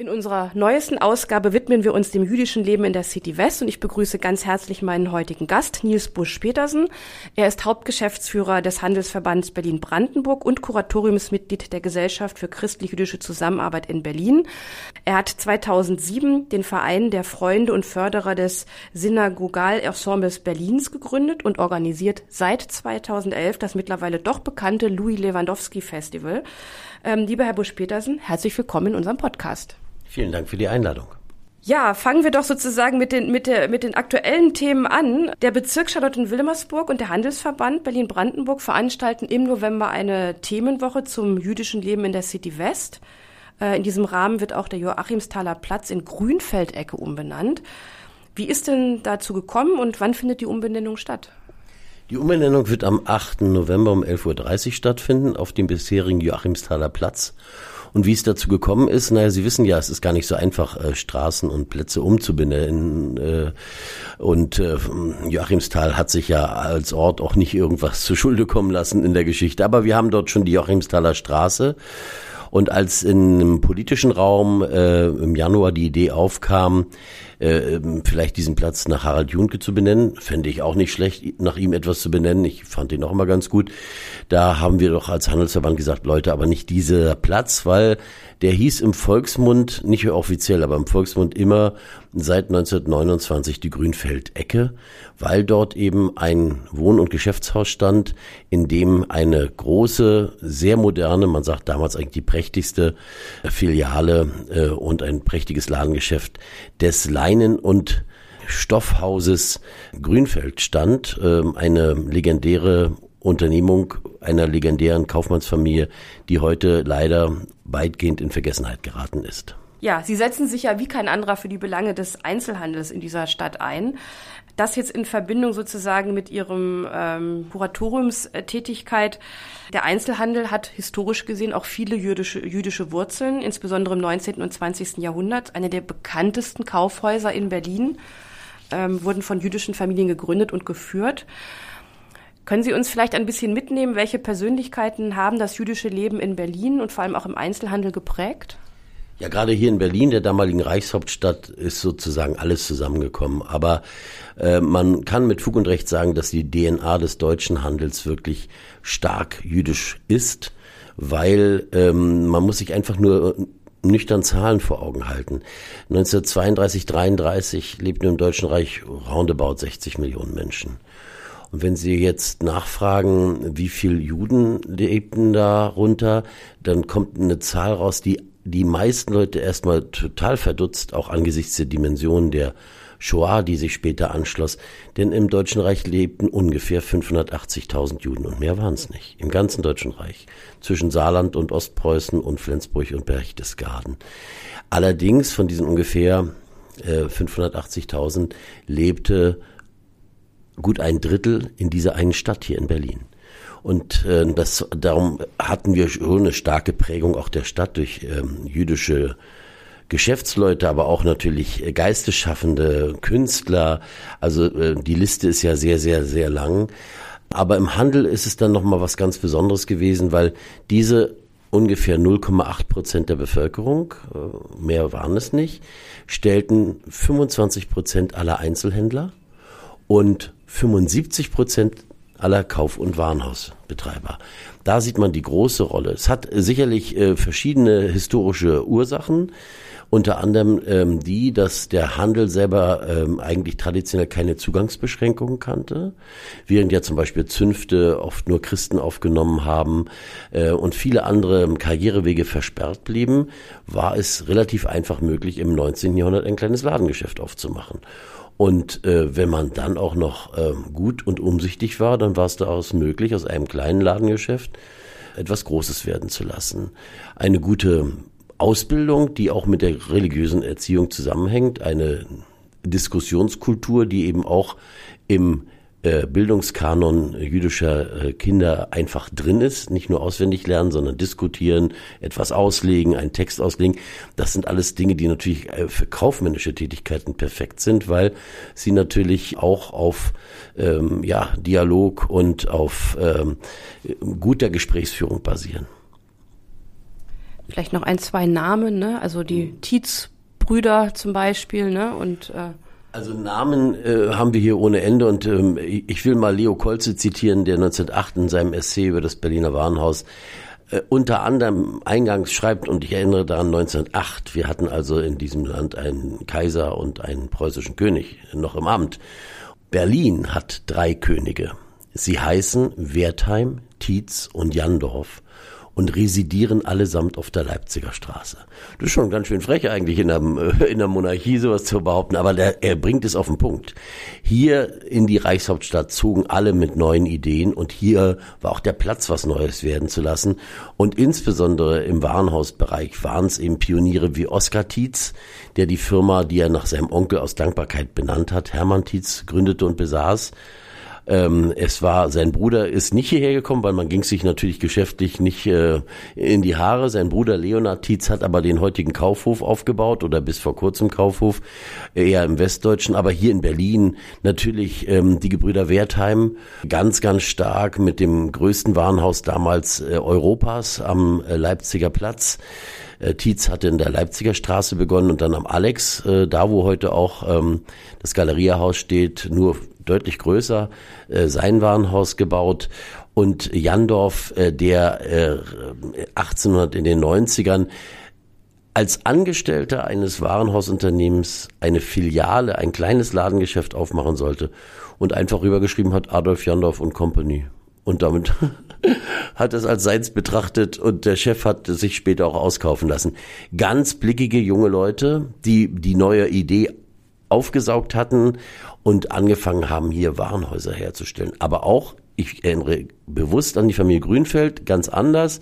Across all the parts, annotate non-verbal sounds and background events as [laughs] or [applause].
In unserer neuesten Ausgabe widmen wir uns dem jüdischen Leben in der City West und ich begrüße ganz herzlich meinen heutigen Gast, Nils Busch-Petersen. Er ist Hauptgeschäftsführer des Handelsverbands Berlin-Brandenburg und Kuratoriumsmitglied der Gesellschaft für christlich-jüdische Zusammenarbeit in Berlin. Er hat 2007 den Verein der Freunde und Förderer des Synagogal-Ensembles Berlins gegründet und organisiert seit 2011 das mittlerweile doch bekannte Louis Lewandowski Festival. Ähm, lieber Herr Busch-Petersen, herzlich willkommen in unserem Podcast. Vielen Dank für die Einladung. Ja, fangen wir doch sozusagen mit den, mit, der, mit den aktuellen Themen an. Der Bezirk Charlottenwilmersburg und der Handelsverband Berlin-Brandenburg veranstalten im November eine Themenwoche zum jüdischen Leben in der City West. Äh, in diesem Rahmen wird auch der Joachimsthaler Platz in Grünfeldecke umbenannt. Wie ist denn dazu gekommen und wann findet die Umbenennung statt? Die Umbenennung wird am 8. November um 11.30 Uhr stattfinden auf dem bisherigen Joachimsthaler Platz. Und wie es dazu gekommen ist, naja, Sie wissen ja, es ist gar nicht so einfach, äh, Straßen und Plätze umzubenennen. Äh, und äh, Joachimsthal hat sich ja als Ort auch nicht irgendwas [laughs] zu Schulde kommen lassen in der Geschichte. Aber wir haben dort schon die Joachimsthaler Straße. Und als in einem politischen Raum äh, im Januar die Idee aufkam, äh, vielleicht diesen Platz nach Harald Junke zu benennen. Fände ich auch nicht schlecht, nach ihm etwas zu benennen. Ich fand ihn auch immer ganz gut. Da haben wir doch als Handelsverband gesagt, Leute, aber nicht dieser Platz, weil der hieß im Volksmund, nicht offiziell, aber im Volksmund immer seit 1929 die Grünfeldecke, weil dort eben ein Wohn- und Geschäftshaus stand, in dem eine große, sehr moderne, man sagt damals eigentlich die prächtigste Filiale äh, und ein prächtiges Ladengeschäft des Leinen- und Stoffhauses Grünfeld stand, äh, eine legendäre Unternehmung einer legendären Kaufmannsfamilie, die heute leider weitgehend in Vergessenheit geraten ist. Ja, Sie setzen sich ja wie kein anderer für die Belange des Einzelhandels in dieser Stadt ein. Das jetzt in Verbindung sozusagen mit Ihrem ähm, Kuratoriumstätigkeit. Der Einzelhandel hat historisch gesehen auch viele jüdische, jüdische Wurzeln, insbesondere im 19. und 20. Jahrhundert. Eine der bekanntesten Kaufhäuser in Berlin ähm, wurden von jüdischen Familien gegründet und geführt. Können Sie uns vielleicht ein bisschen mitnehmen, welche Persönlichkeiten haben das jüdische Leben in Berlin und vor allem auch im Einzelhandel geprägt? Ja, gerade hier in Berlin, der damaligen Reichshauptstadt, ist sozusagen alles zusammengekommen. Aber äh, man kann mit Fug und Recht sagen, dass die DNA des deutschen Handels wirklich stark jüdisch ist, weil ähm, man muss sich einfach nur nüchtern Zahlen vor Augen halten. 1932, 33 lebten im Deutschen Reich roundabout 60 Millionen Menschen. Und wenn Sie jetzt nachfragen, wie viel Juden lebten da runter, dann kommt eine Zahl raus, die die meisten Leute erstmal total verdutzt, auch angesichts der Dimensionen der Shoah, die sich später anschloss. Denn im Deutschen Reich lebten ungefähr 580.000 Juden und mehr waren es nicht. Im ganzen Deutschen Reich. Zwischen Saarland und Ostpreußen und Flensburg und Berchtesgaden. Allerdings von diesen ungefähr äh, 580.000 lebte gut ein Drittel in dieser einen Stadt hier in Berlin. Und äh, das, darum hatten wir schon eine starke Prägung auch der Stadt durch ähm, jüdische Geschäftsleute, aber auch natürlich Geisteschaffende, Künstler. Also äh, die Liste ist ja sehr, sehr, sehr lang. Aber im Handel ist es dann nochmal was ganz Besonderes gewesen, weil diese ungefähr 0,8 Prozent der Bevölkerung, äh, mehr waren es nicht, stellten 25 Prozent aller Einzelhändler und 75 Prozent aller Kauf- und Warenhausbetreiber. Da sieht man die große Rolle. Es hat sicherlich äh, verschiedene historische Ursachen. Unter anderem ähm, die, dass der Handel selber ähm, eigentlich traditionell keine Zugangsbeschränkungen kannte, während ja zum Beispiel Zünfte oft nur Christen aufgenommen haben äh, und viele andere Karrierewege versperrt blieben, war es relativ einfach möglich, im 19. Jahrhundert ein kleines Ladengeschäft aufzumachen. Und äh, wenn man dann auch noch äh, gut und umsichtig war, dann war es daraus möglich, aus einem kleinen Ladengeschäft etwas Großes werden zu lassen. Eine gute Ausbildung, die auch mit der religiösen Erziehung zusammenhängt, eine Diskussionskultur, die eben auch im Bildungskanon jüdischer äh, Kinder einfach drin ist, nicht nur auswendig lernen, sondern diskutieren, etwas auslegen, einen Text auslegen. Das sind alles Dinge, die natürlich äh, für kaufmännische Tätigkeiten perfekt sind, weil sie natürlich auch auf ähm, ja, Dialog und auf ähm, guter Gesprächsführung basieren. Vielleicht noch ein, zwei Namen, ne? Also die Tietz-Brüder zum Beispiel, ne? Und äh also Namen äh, haben wir hier ohne Ende und ähm, ich will mal Leo Kolze zitieren, der 1908 in seinem Essay über das Berliner Warenhaus äh, unter anderem eingangs schreibt, und ich erinnere daran 1908, wir hatten also in diesem Land einen Kaiser und einen preußischen König noch im Amt. Berlin hat drei Könige. Sie heißen Wertheim, Tietz und Jandorf und residieren allesamt auf der Leipziger Straße. Das ist schon ganz schön frech eigentlich in der, äh, in der Monarchie sowas zu behaupten, aber der, er bringt es auf den Punkt. Hier in die Reichshauptstadt zogen alle mit neuen Ideen und hier war auch der Platz, was Neues werden zu lassen. Und insbesondere im Warenhausbereich waren es eben Pioniere wie Oskar Tietz, der die Firma, die er nach seinem Onkel aus Dankbarkeit benannt hat, Hermann Tietz, gründete und besaß. Ähm, es war, sein Bruder ist nicht hierher gekommen, weil man ging sich natürlich geschäftlich nicht äh, in die Haare. Sein Bruder Leonard Tietz hat aber den heutigen Kaufhof aufgebaut oder bis vor kurzem Kaufhof, eher im Westdeutschen, aber hier in Berlin natürlich ähm, die Gebrüder Wertheim ganz, ganz stark mit dem größten Warenhaus damals äh, Europas am äh, Leipziger Platz. Äh, Tietz hatte in der Leipziger Straße begonnen und dann am Alex, äh, da wo heute auch ähm, das Galeriahaus steht, nur deutlich größer, äh, sein Warenhaus gebaut und Jandorf, äh, der äh, 1800 in den 90ern als Angestellter eines Warenhausunternehmens eine Filiale, ein kleines Ladengeschäft aufmachen sollte und einfach rübergeschrieben hat Adolf Jandorf und Company. Und damit [laughs] hat es als seins betrachtet und der Chef hat sich später auch auskaufen lassen. Ganz blickige junge Leute, die die neue Idee aufgesaugt hatten und angefangen haben, hier Warenhäuser herzustellen. Aber auch, ich erinnere bewusst an die Familie Grünfeld, ganz anders.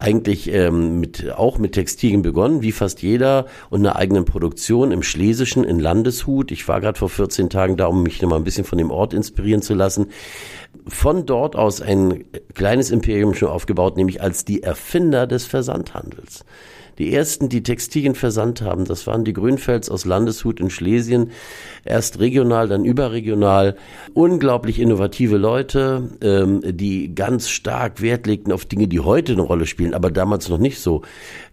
Eigentlich ähm, mit, auch mit Textilien begonnen, wie fast jeder, und einer eigenen Produktion im Schlesischen, in Landeshut. Ich war gerade vor 14 Tagen da, um mich noch mal ein bisschen von dem Ort inspirieren zu lassen. Von dort aus ein kleines Imperium schon aufgebaut, nämlich als die Erfinder des Versandhandels. Die ersten, die Textilien versandt haben, das waren die Grünfels aus Landeshut in Schlesien. Erst regional, dann überregional. Unglaublich innovative Leute, ähm, die ganz stark Wert legten auf Dinge, die heute eine Rolle spielen, aber damals noch nicht so.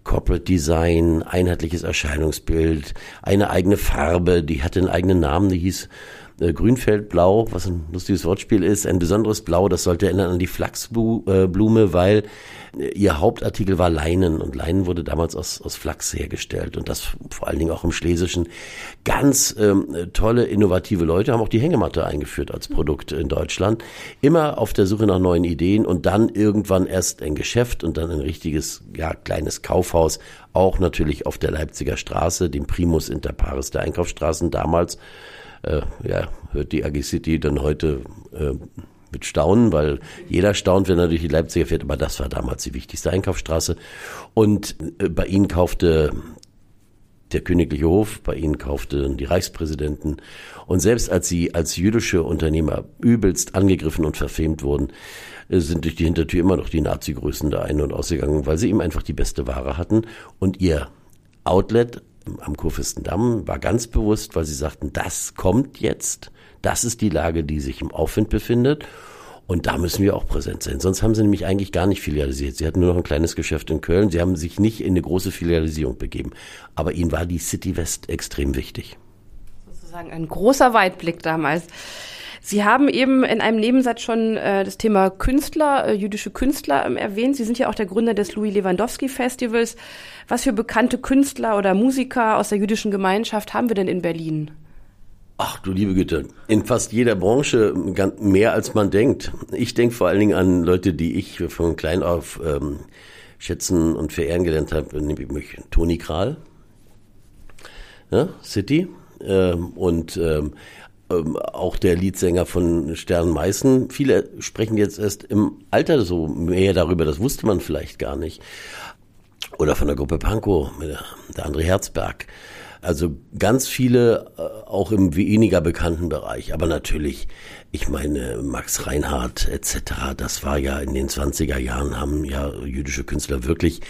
Corporate Design, einheitliches Erscheinungsbild, eine eigene Farbe, die hatte einen eigenen Namen, die hieß äh, Grünfeldblau, was ein lustiges Wortspiel ist, ein besonderes Blau, das sollte erinnern an die Flachsblume, weil äh, ihr Hauptartikel war Leinen und Leinen wurde damals aus, aus Flachs hergestellt und das vor allen Dingen auch im Schlesischen. Ganz ähm, tolle, innovative Leute haben auch die Hängematte eingeführt als Produkt in Deutschland. Immer auf der Suche nach neuen Ideen und dann irgendwann erst ein Geschäft und dann ein richtiges, ja, kleines Kaufhaus, auch natürlich auf der Leipziger Straße, dem Primus inter pares der Einkaufsstraßen damals äh, ja, hört die AG City dann heute äh, mit Staunen, weil jeder staunt, wenn er durch die Leipziger fährt, aber das war damals die wichtigste Einkaufsstraße. Und äh, bei ihnen kaufte der königliche Hof, bei ihnen kauften die Reichspräsidenten. Und selbst als sie als jüdische Unternehmer übelst angegriffen und verfemt wurden, äh, sind durch die Hintertür immer noch die Nazi-Größen da ein- und ausgegangen, weil sie eben einfach die beste Ware hatten und ihr Outlet am Kurfürstendamm war ganz bewusst, weil sie sagten, das kommt jetzt, das ist die Lage, die sich im Aufwind befindet. Und da müssen wir auch präsent sein. Sonst haben sie nämlich eigentlich gar nicht filialisiert. Sie hatten nur noch ein kleines Geschäft in Köln. Sie haben sich nicht in eine große Filialisierung begeben. Aber ihnen war die City West extrem wichtig. Sozusagen ein großer Weitblick damals. Sie haben eben in einem Nebensatz schon äh, das Thema Künstler, äh, jüdische Künstler ähm, erwähnt. Sie sind ja auch der Gründer des Louis Lewandowski Festivals. Was für bekannte Künstler oder Musiker aus der jüdischen Gemeinschaft haben wir denn in Berlin? Ach du liebe Güte, in fast jeder Branche mehr als man denkt. Ich denke vor allen Dingen an Leute, die ich von klein auf ähm, schätzen und verehren gelernt habe, nämlich Toni Kral, ja, City ähm, und ähm, ähm, auch der Leadsänger von Stern Meißen. Viele sprechen jetzt erst im Alter so mehr darüber, das wusste man vielleicht gar nicht. Oder von der Gruppe Pankow, der André Herzberg. Also ganz viele äh, auch im weniger bekannten Bereich. Aber natürlich, ich meine, Max Reinhardt etc., das war ja in den 20er Jahren, haben ja jüdische Künstler wirklich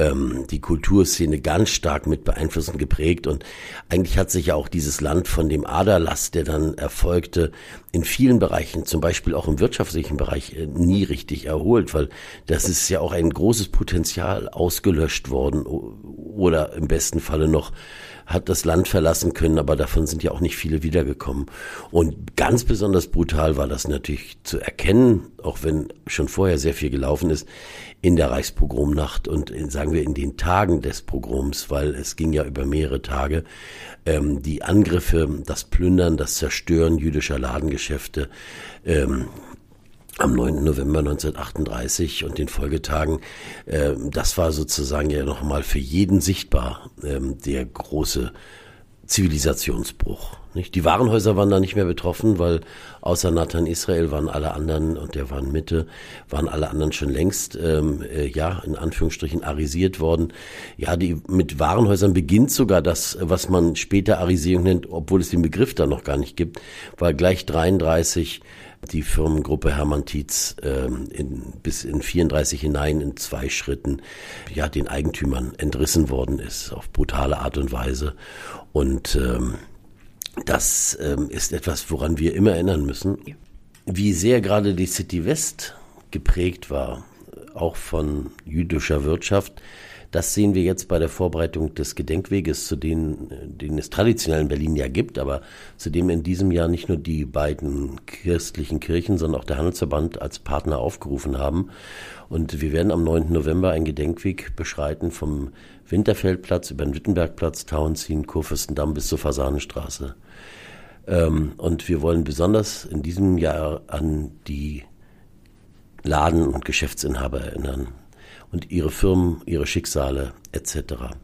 ähm, die Kulturszene ganz stark mit beeinflussen geprägt. Und eigentlich hat sich ja auch dieses Land von dem Aderlass, der dann erfolgte, in vielen Bereichen, zum Beispiel auch im wirtschaftlichen Bereich, äh, nie richtig erholt, weil das ist ja auch ein großes Potenzial ausgelöscht worden oder im besten Falle noch hat das Land verlassen können, aber davon sind ja auch nicht viele wiedergekommen. Und ganz besonders brutal war das natürlich zu erkennen, auch wenn schon vorher sehr viel gelaufen ist, in der Reichspogromnacht und in, sagen wir in den Tagen des Pogroms, weil es ging ja über mehrere Tage, ähm, die Angriffe, das Plündern, das Zerstören jüdischer Ladengeschäfte, ähm, am 9. November 1938 und den Folgetagen, äh, das war sozusagen ja nochmal für jeden sichtbar, äh, der große Zivilisationsbruch. Nicht? Die Warenhäuser waren da nicht mehr betroffen, weil außer Nathan Israel waren alle anderen, und der war in Mitte, waren alle anderen schon längst, ähm, äh, ja, in Anführungsstrichen arisiert worden. Ja, die, mit Warenhäusern beginnt sogar das, was man später Arisierung nennt, obwohl es den Begriff da noch gar nicht gibt, weil gleich 33 die Firmengruppe Hermann Tietz ähm, in, bis in 34 hinein in zwei Schritten ja den Eigentümern entrissen worden ist auf brutale Art und Weise und ähm, das ähm, ist etwas, woran wir immer erinnern müssen, wie sehr gerade die City West geprägt war, auch von jüdischer Wirtschaft. Das sehen wir jetzt bei der Vorbereitung des Gedenkweges, zu denen, den es traditionell in Berlin ja gibt, aber zu dem in diesem Jahr nicht nur die beiden christlichen Kirchen, sondern auch der Handelsverband als Partner aufgerufen haben. Und wir werden am 9. November einen Gedenkweg beschreiten vom Winterfeldplatz über den Wittenbergplatz, Tauenziehen, Kurfürstendamm bis zur Fasanenstraße. Ähm, und wir wollen besonders in diesem Jahr an die Laden- und Geschäftsinhaber erinnern, und ihre Firmen, ihre Schicksale etc.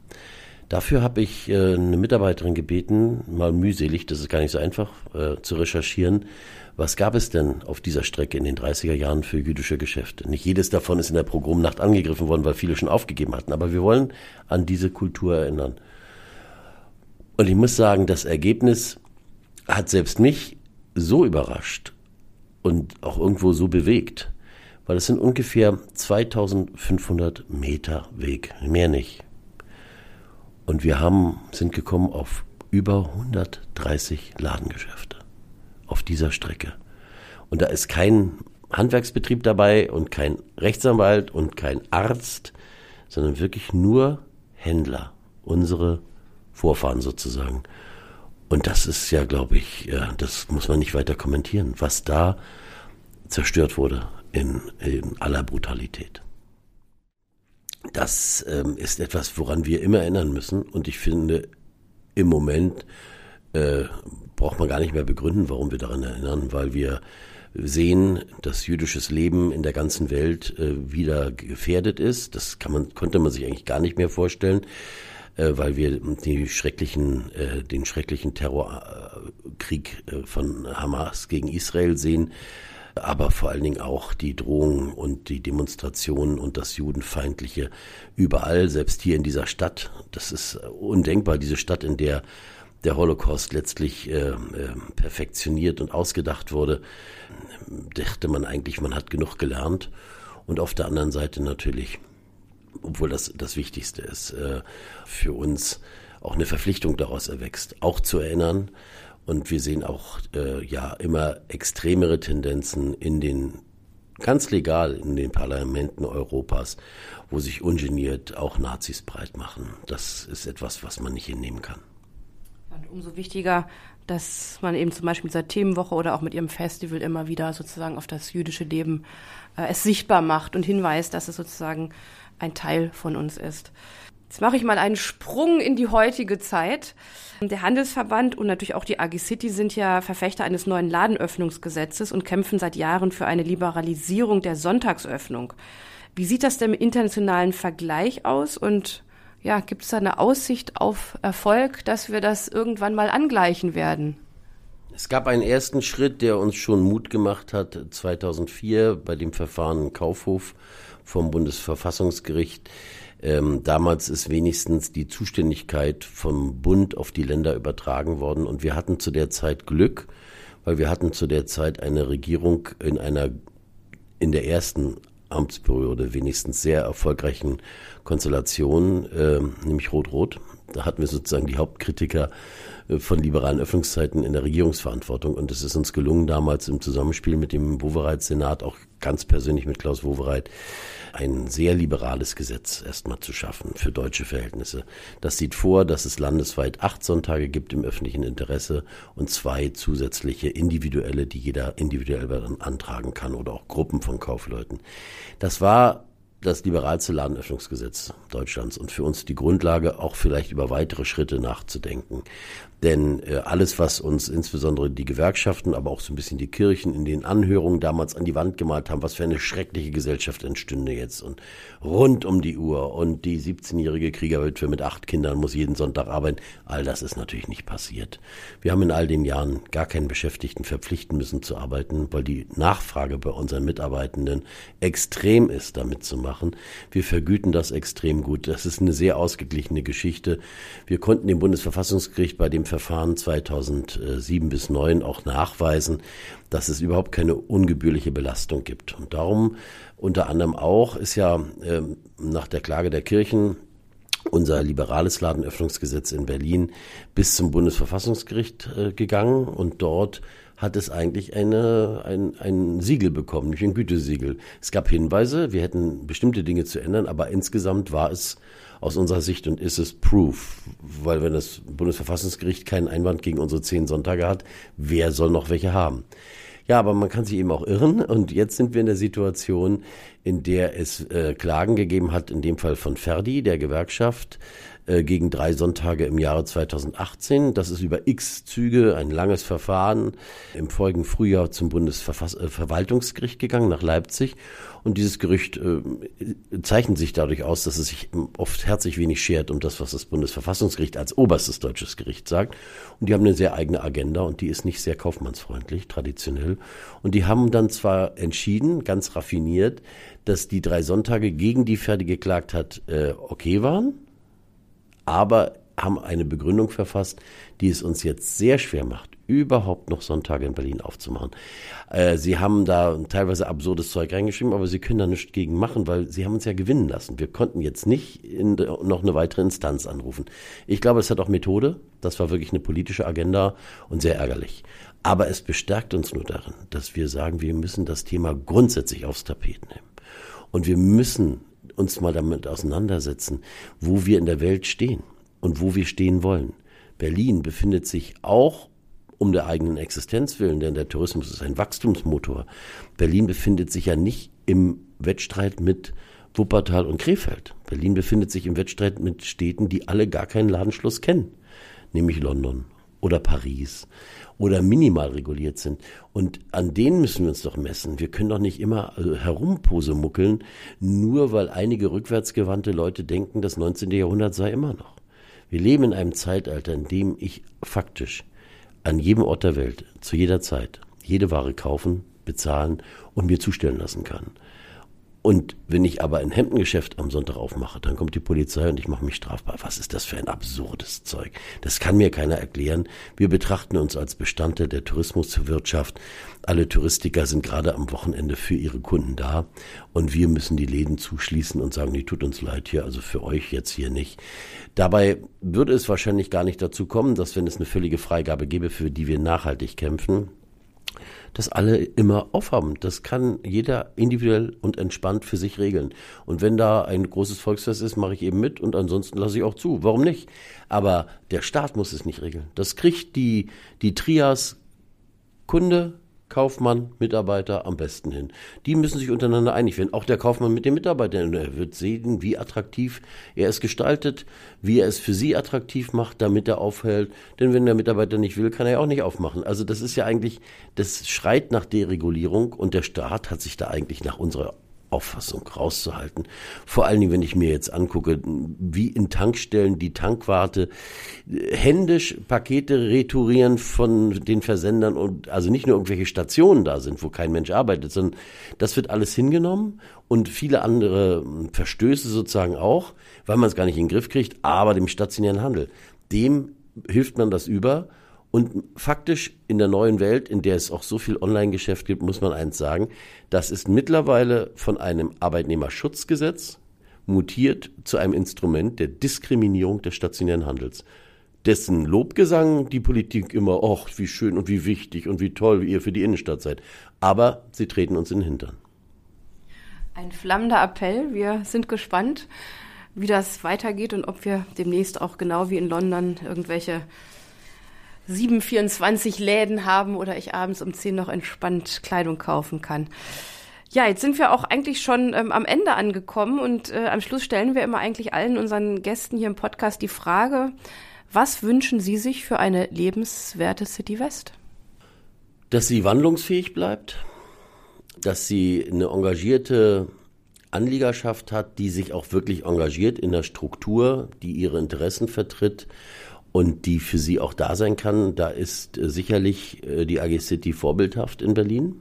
Dafür habe ich äh, eine Mitarbeiterin gebeten, mal mühselig, das ist gar nicht so einfach, äh, zu recherchieren, was gab es denn auf dieser Strecke in den 30er Jahren für jüdische Geschäfte? Nicht jedes davon ist in der Pogromnacht angegriffen worden, weil viele schon aufgegeben hatten, aber wir wollen an diese Kultur erinnern. Und ich muss sagen, das Ergebnis hat selbst mich so überrascht und auch irgendwo so bewegt weil es sind ungefähr 2500 Meter Weg, mehr nicht. Und wir haben, sind gekommen auf über 130 Ladengeschäfte auf dieser Strecke. Und da ist kein Handwerksbetrieb dabei und kein Rechtsanwalt und kein Arzt, sondern wirklich nur Händler, unsere Vorfahren sozusagen. Und das ist ja, glaube ich, ja, das muss man nicht weiter kommentieren, was da zerstört wurde in, in aller Brutalität. Das ähm, ist etwas, woran wir immer erinnern müssen. Und ich finde, im Moment äh, braucht man gar nicht mehr begründen, warum wir daran erinnern, weil wir sehen, dass jüdisches Leben in der ganzen Welt äh, wieder gefährdet ist. Das kann man, konnte man sich eigentlich gar nicht mehr vorstellen, äh, weil wir die schrecklichen, äh, den schrecklichen Terrorkrieg äh, von Hamas gegen Israel sehen aber vor allen Dingen auch die Drohungen und die Demonstrationen und das Judenfeindliche überall, selbst hier in dieser Stadt. Das ist undenkbar, diese Stadt, in der der Holocaust letztlich äh, äh, perfektioniert und ausgedacht wurde, dachte man eigentlich, man hat genug gelernt. Und auf der anderen Seite natürlich, obwohl das das Wichtigste ist, äh, für uns auch eine Verpflichtung daraus erwächst, auch zu erinnern, und wir sehen auch äh, ja immer extremere Tendenzen in den ganz legal in den Parlamenten Europas, wo sich ungeniert auch Nazis breit machen. Das ist etwas, was man nicht hinnehmen kann. Und umso wichtiger, dass man eben zum Beispiel mit dieser Themenwoche oder auch mit ihrem Festival immer wieder sozusagen auf das jüdische Leben äh, es sichtbar macht und hinweist, dass es sozusagen ein Teil von uns ist. Jetzt mache ich mal einen Sprung in die heutige Zeit. Der Handelsverband und natürlich auch die AG City sind ja Verfechter eines neuen Ladenöffnungsgesetzes und kämpfen seit Jahren für eine Liberalisierung der Sonntagsöffnung. Wie sieht das denn im internationalen Vergleich aus und ja, gibt es da eine Aussicht auf Erfolg, dass wir das irgendwann mal angleichen werden? Es gab einen ersten Schritt, der uns schon Mut gemacht hat, 2004 bei dem Verfahren Kaufhof vom Bundesverfassungsgericht Ähm, damals ist wenigstens die Zuständigkeit vom Bund auf die Länder übertragen worden und wir hatten zu der Zeit Glück, weil wir hatten zu der Zeit eine Regierung in einer in der ersten Amtsperiode wenigstens sehr erfolgreichen Konstellation, äh, nämlich Rot-Rot. Da hatten wir sozusagen die Hauptkritiker äh, von liberalen Öffnungszeiten in der Regierungsverantwortung. Und es ist uns gelungen, damals im Zusammenspiel mit dem Wowereit-Senat, auch ganz persönlich mit Klaus Wowereit, ein sehr liberales Gesetz erstmal zu schaffen für deutsche Verhältnisse. Das sieht vor, dass es landesweit acht Sonntage gibt im öffentlichen Interesse und zwei zusätzliche individuelle, die jeder individuell antragen kann oder auch Gruppen von Kaufleuten. Das war das liberalste Ladenöffnungsgesetz Deutschlands und für uns die Grundlage, auch vielleicht über weitere Schritte nachzudenken. Denn äh, alles, was uns insbesondere die Gewerkschaften, aber auch so ein bisschen die Kirchen in den Anhörungen damals an die Wand gemalt haben, was für eine schreckliche Gesellschaft entstünde jetzt und rund um die Uhr und die 17-jährige Kriegerwitwe mit acht Kindern muss jeden Sonntag arbeiten, all das ist natürlich nicht passiert. Wir haben in all den Jahren gar keinen Beschäftigten verpflichten müssen zu arbeiten, weil die Nachfrage bei unseren Mitarbeitenden extrem ist, damit zu machen. Wir vergüten das extrem gut. Das ist eine sehr ausgeglichene Geschichte. Wir konnten dem Bundesverfassungsgericht bei dem Verfahren 2007 bis 2009 auch nachweisen, dass es überhaupt keine ungebührliche Belastung gibt. Und darum unter anderem auch ist ja äh, nach der Klage der Kirchen unser liberales Ladenöffnungsgesetz in Berlin bis zum Bundesverfassungsgericht äh, gegangen und dort hat es eigentlich eine, ein, ein Siegel bekommen, nämlich ein Gütesiegel. Es gab Hinweise, wir hätten bestimmte Dinge zu ändern, aber insgesamt war es aus unserer Sicht und ist es Proof. Weil wenn das Bundesverfassungsgericht keinen Einwand gegen unsere zehn Sonntage hat, wer soll noch welche haben? Ja, aber man kann sich eben auch irren. Und jetzt sind wir in der Situation, in der es äh, Klagen gegeben hat, in dem Fall von Ferdi, der Gewerkschaft, äh, gegen drei Sonntage im Jahre 2018. Das ist über x Züge ein langes Verfahren im folgenden Frühjahr zum Bundesverwaltungsgericht gegangen nach Leipzig. Und dieses Gerücht äh, zeichnet sich dadurch aus, dass es sich oft herzlich wenig schert um das, was das Bundesverfassungsgericht als oberstes deutsches Gericht sagt. Und die haben eine sehr eigene Agenda und die ist nicht sehr kaufmannsfreundlich, traditionell. Und die haben dann zwar entschieden, ganz raffiniert, dass die drei Sonntage, gegen die Ferdi geklagt hat, äh, okay waren aber haben eine Begründung verfasst, die es uns jetzt sehr schwer macht, überhaupt noch Sonntage in Berlin aufzumachen. Äh, sie haben da teilweise absurdes Zeug reingeschrieben, aber sie können da nichts gegen machen, weil sie haben uns ja gewinnen lassen. Wir konnten jetzt nicht in, noch eine weitere Instanz anrufen. Ich glaube, es hat auch Methode. Das war wirklich eine politische Agenda und sehr ärgerlich. Aber es bestärkt uns nur darin, dass wir sagen, wir müssen das Thema grundsätzlich aufs Tapet nehmen. Und wir müssen uns mal damit auseinandersetzen, wo wir in der Welt stehen und wo wir stehen wollen. Berlin befindet sich auch um der eigenen Existenz willen, denn der Tourismus ist ein Wachstumsmotor. Berlin befindet sich ja nicht im Wettstreit mit Wuppertal und Krefeld. Berlin befindet sich im Wettstreit mit Städten, die alle gar keinen Ladenschluss kennen, nämlich London oder Paris oder minimal reguliert sind. Und an denen müssen wir uns doch messen. Wir können doch nicht immer äh, herumposemuckeln, nur weil einige rückwärtsgewandte Leute denken, das 19. Jahrhundert sei immer noch. Wir leben in einem Zeitalter, in dem ich faktisch an jedem Ort der Welt, zu jeder Zeit, jede Ware kaufen, bezahlen und mir zustellen lassen kann. Und wenn ich aber ein Hemdengeschäft am Sonntag aufmache, dann kommt die Polizei und ich mache mich strafbar. Was ist das für ein absurdes Zeug? Das kann mir keiner erklären. Wir betrachten uns als Bestandteil der Tourismuswirtschaft. Alle Touristiker sind gerade am Wochenende für ihre Kunden da und wir müssen die Läden zuschließen und sagen, nee, tut uns leid hier, also für euch jetzt hier nicht. Dabei würde es wahrscheinlich gar nicht dazu kommen, dass wenn es eine völlige Freigabe gäbe, für die wir nachhaltig kämpfen, dass alle immer aufhaben. Das kann jeder individuell und entspannt für sich regeln. Und wenn da ein großes Volksfest ist, mache ich eben mit und ansonsten lasse ich auch zu. Warum nicht? Aber der Staat muss es nicht regeln. Das kriegt die, die Trias Kunde, Kaufmann, Mitarbeiter am besten hin. Die müssen sich untereinander einig werden. Auch der Kaufmann mit dem Mitarbeiter. Er wird sehen, wie attraktiv er es gestaltet, wie er es für sie attraktiv macht, damit er aufhält. Denn wenn der Mitarbeiter nicht will, kann er ja auch nicht aufmachen. Also das ist ja eigentlich, das schreit nach Deregulierung und der Staat hat sich da eigentlich nach unserer Auffassung rauszuhalten. Vor allen Dingen, wenn ich mir jetzt angucke, wie in Tankstellen die Tankwarte händisch Pakete retourieren von den Versendern und also nicht nur irgendwelche Stationen da sind, wo kein Mensch arbeitet, sondern das wird alles hingenommen und viele andere Verstöße sozusagen auch, weil man es gar nicht in den Griff kriegt, aber dem stationären Handel, dem hilft man das über und faktisch in der neuen Welt, in der es auch so viel Online-Geschäft gibt, muss man eins sagen, das ist mittlerweile von einem Arbeitnehmerschutzgesetz mutiert zu einem Instrument der Diskriminierung des stationären Handels. Dessen Lobgesang die Politik immer, ach, wie schön und wie wichtig und wie toll ihr für die Innenstadt seid. Aber sie treten uns in den Hintern. Ein flammender Appell. Wir sind gespannt, wie das weitergeht und ob wir demnächst auch genau wie in London irgendwelche 724 Läden haben oder ich abends um 10 noch entspannt Kleidung kaufen kann. Ja, jetzt sind wir auch eigentlich schon ähm, am Ende angekommen und äh, am Schluss stellen wir immer eigentlich allen unseren Gästen hier im Podcast die Frage, was wünschen Sie sich für eine lebenswerte City West? Dass sie wandlungsfähig bleibt, dass sie eine engagierte Anliegerschaft hat, die sich auch wirklich engagiert in der Struktur, die ihre Interessen vertritt und die für sie auch da sein kann. Da ist äh, sicherlich äh, die AG City vorbildhaft in Berlin,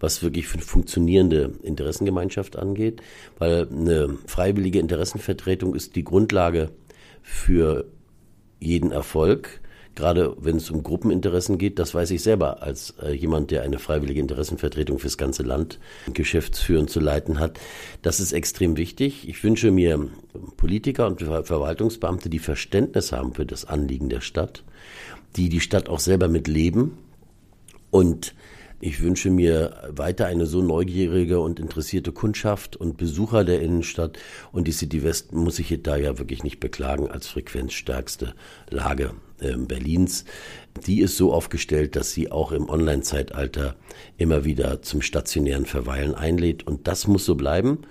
was wirklich für eine funktionierende Interessengemeinschaft angeht, weil eine freiwillige Interessenvertretung ist die Grundlage für jeden Erfolg gerade wenn es um Gruppeninteressen geht, das weiß ich selber als äh, jemand, der eine freiwillige Interessenvertretung fürs ganze Land geschäftsführend zu leiten hat. Das ist extrem wichtig. Ich wünsche mir Politiker und Verwaltungsbeamte, die Verständnis haben für das Anliegen der Stadt, die die Stadt auch selber mitleben und ich wünsche mir weiter eine so neugierige und interessierte Kundschaft und Besucher der Innenstadt. Und die City West muss sich da ja wirklich nicht beklagen als frequenzstärkste Lage äh, Berlins. Die ist so aufgestellt, dass sie auch im Online-Zeitalter immer wieder zum stationären Verweilen einlädt. Und das muss so bleiben.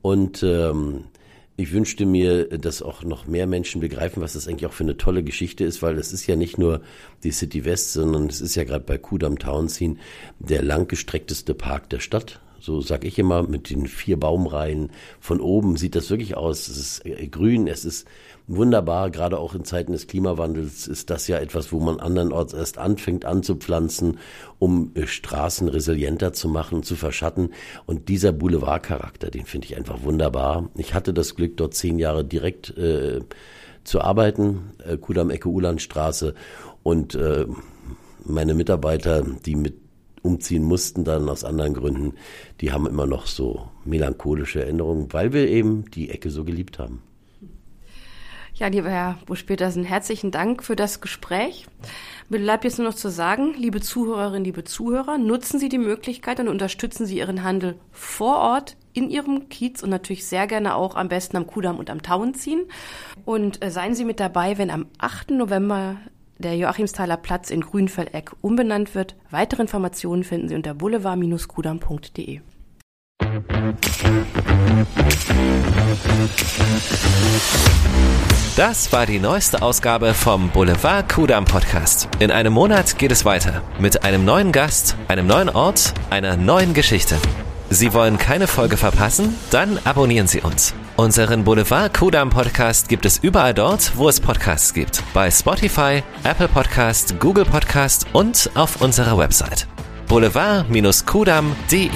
Und ähm, ich wünschte mir, dass auch noch mehr Menschen begreifen, was das eigentlich auch für eine tolle Geschichte ist, weil es ist ja nicht nur die City West, sondern es ist ja gerade bei Kudam Townsien der langgestreckteste Park der Stadt. So sag ich immer, mit den vier Baumreihen. Von oben sieht das wirklich aus. Es ist äh, grün, es ist wunderbar, gerade auch in Zeiten des Klimawandels ist das ja etwas, wo man andernorts erst anfängt anzupflanzen, um äh, Straßen resilienter zu machen, zu verschatten. Und dieser Boulevardcharakter, den finde ich einfach wunderbar. Ich hatte das Glück, dort zehn Jahre direkt äh, zu arbeiten, äh, Kudam Ecke Ulandstraße und äh, meine Mitarbeiter, die mit umziehen mussten dann aus anderen Gründen, die haben immer noch so melancholische Erinnerungen, weil wir eben die Ecke so geliebt haben. Ja, lieber Herr Busch-Petersen, herzlichen Dank für das Gespräch. Mir bleibt jetzt nur noch zu sagen, liebe Zuhörerinnen, liebe Zuhörer, nutzen Sie die Möglichkeit und unterstützen Sie Ihren Handel vor Ort in Ihrem Kiez und natürlich sehr gerne auch am besten am Kudamm und am Tauenziehen. Und äh, seien Sie mit dabei, wenn am 8. November der Joachimsthaler Platz in Grünfelleck umbenannt wird. Weitere Informationen finden Sie unter boulevard-kudam.de. Das war die neueste Ausgabe vom Boulevard Kudam Podcast. In einem Monat geht es weiter mit einem neuen Gast, einem neuen Ort, einer neuen Geschichte. Sie wollen keine Folge verpassen? Dann abonnieren Sie uns. Unseren Boulevard Kudam Podcast gibt es überall dort, wo es Podcasts gibt. Bei Spotify, Apple Podcast, Google Podcast und auf unserer Website. boulevard-kudam.de